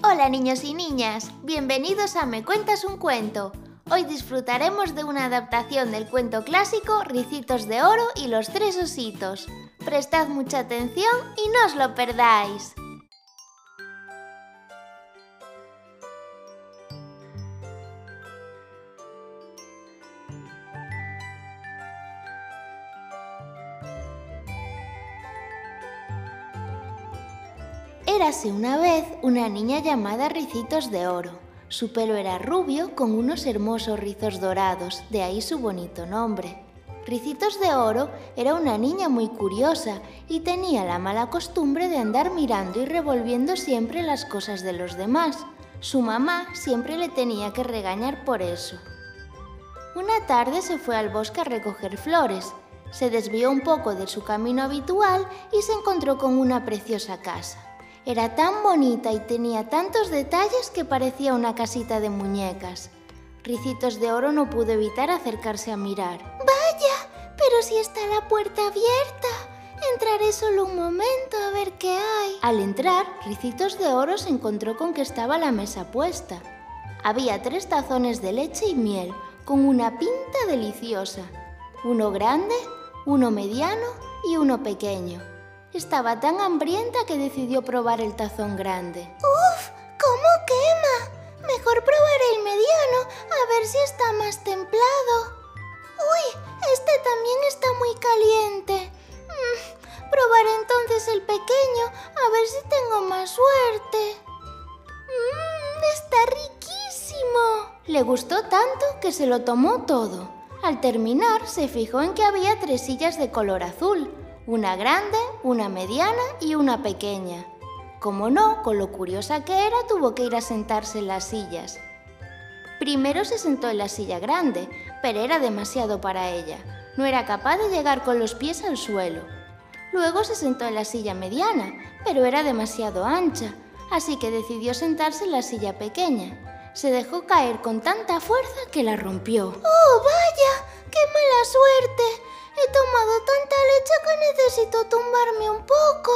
Hola niños y niñas, bienvenidos a Me Cuentas un Cuento. Hoy disfrutaremos de una adaptación del cuento clásico Ricitos de Oro y los Tres Ositos. Prestad mucha atención y no os lo perdáis. Érase una vez una niña llamada Ricitos de Oro. Su pelo era rubio con unos hermosos rizos dorados, de ahí su bonito nombre. Ricitos de Oro era una niña muy curiosa y tenía la mala costumbre de andar mirando y revolviendo siempre las cosas de los demás. Su mamá siempre le tenía que regañar por eso. Una tarde se fue al bosque a recoger flores. Se desvió un poco de su camino habitual y se encontró con una preciosa casa. Era tan bonita y tenía tantos detalles que parecía una casita de muñecas. Ricitos de Oro no pudo evitar acercarse a mirar. Vaya, pero si está la puerta abierta. Entraré solo un momento a ver qué hay. Al entrar, Ricitos de Oro se encontró con que estaba la mesa puesta. Había tres tazones de leche y miel, con una pinta deliciosa. Uno grande, uno mediano y uno pequeño. Estaba tan hambrienta que decidió probar el tazón grande. ¡Uf! ¿Cómo quema? Mejor probaré el mediano, a ver si está más templado. ¡Uy! Este también está muy caliente. Mm, probaré entonces el pequeño, a ver si tengo más suerte. Mmm, está riquísimo. Le gustó tanto que se lo tomó todo. Al terminar, se fijó en que había tres sillas de color azul una grande, una mediana y una pequeña. Como no, con lo curiosa que era, tuvo que ir a sentarse en las sillas. Primero se sentó en la silla grande, pero era demasiado para ella. No era capaz de llegar con los pies al suelo. Luego se sentó en la silla mediana, pero era demasiado ancha, así que decidió sentarse en la silla pequeña. Se dejó caer con tanta fuerza que la rompió. ¡Oh, vaya! ¡Qué mala suerte! He tomado tanta leche que necesito tumbarme un poco.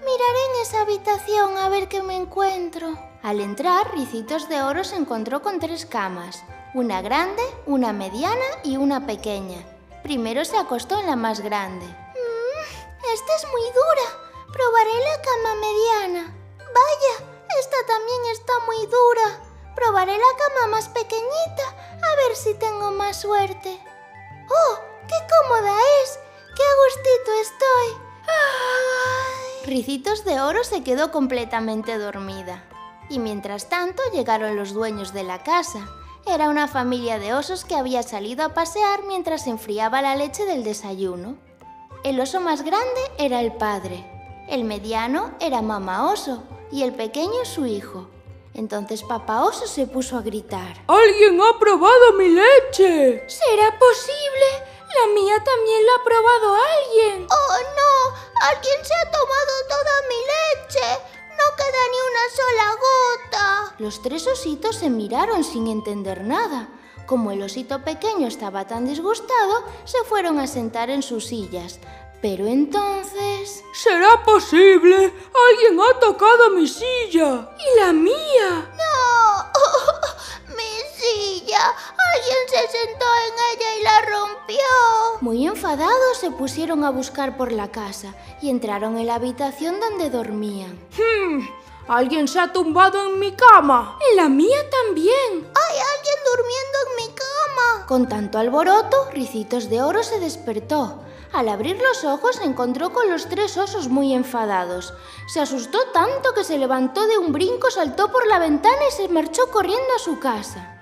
Miraré en esa habitación a ver qué me encuentro. Al entrar, Ricitos de Oro se encontró con tres camas, una grande, una mediana y una pequeña. Primero se acostó en la más grande. Mmm, esta es muy dura. Probaré la cama mediana. Vaya, esta también está muy dura. Probaré la cama más pequeñita a ver si tengo más suerte. ¡Oh! ¡Qué cómoda es! ¡Qué gustito estoy! Ricitos de Oro se quedó completamente dormida. Y mientras tanto llegaron los dueños de la casa. Era una familia de osos que había salido a pasear mientras se enfriaba la leche del desayuno. El oso más grande era el padre, el mediano era mamá oso y el pequeño su hijo. Entonces papá oso se puso a gritar. ¡Alguien ha probado mi leche! ¿Será posible? La mía también la ha probado alguien. ¡Oh, no! ¡Alguien se ha tomado toda mi leche! ¡No queda ni una sola gota! Los tres ositos se miraron sin entender nada. Como el osito pequeño estaba tan disgustado, se fueron a sentar en sus sillas. Pero entonces... ¿Será posible? Alguien ha tocado mi silla. ¿Y la mía? ¡No! ¡Mi silla! Alguien se sentó en ella y la rompió. Muy enfadados se pusieron a buscar por la casa y entraron en la habitación donde dormían. Hmm, alguien se ha tumbado en mi cama. En la mía también. Hay alguien durmiendo en mi cama. Con tanto alboroto, Ricitos de Oro se despertó. Al abrir los ojos se encontró con los tres osos muy enfadados. Se asustó tanto que se levantó de un brinco, saltó por la ventana y se marchó corriendo a su casa.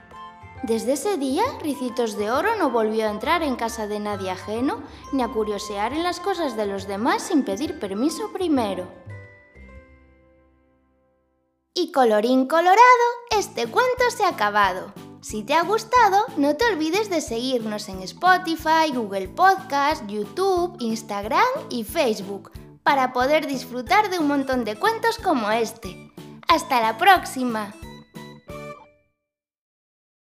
Desde ese día, Ricitos de Oro no volvió a entrar en casa de nadie ajeno ni a curiosear en las cosas de los demás sin pedir permiso primero. Y colorín colorado, este cuento se ha acabado. Si te ha gustado, no te olvides de seguirnos en Spotify, Google Podcast, YouTube, Instagram y Facebook para poder disfrutar de un montón de cuentos como este. ¡Hasta la próxima!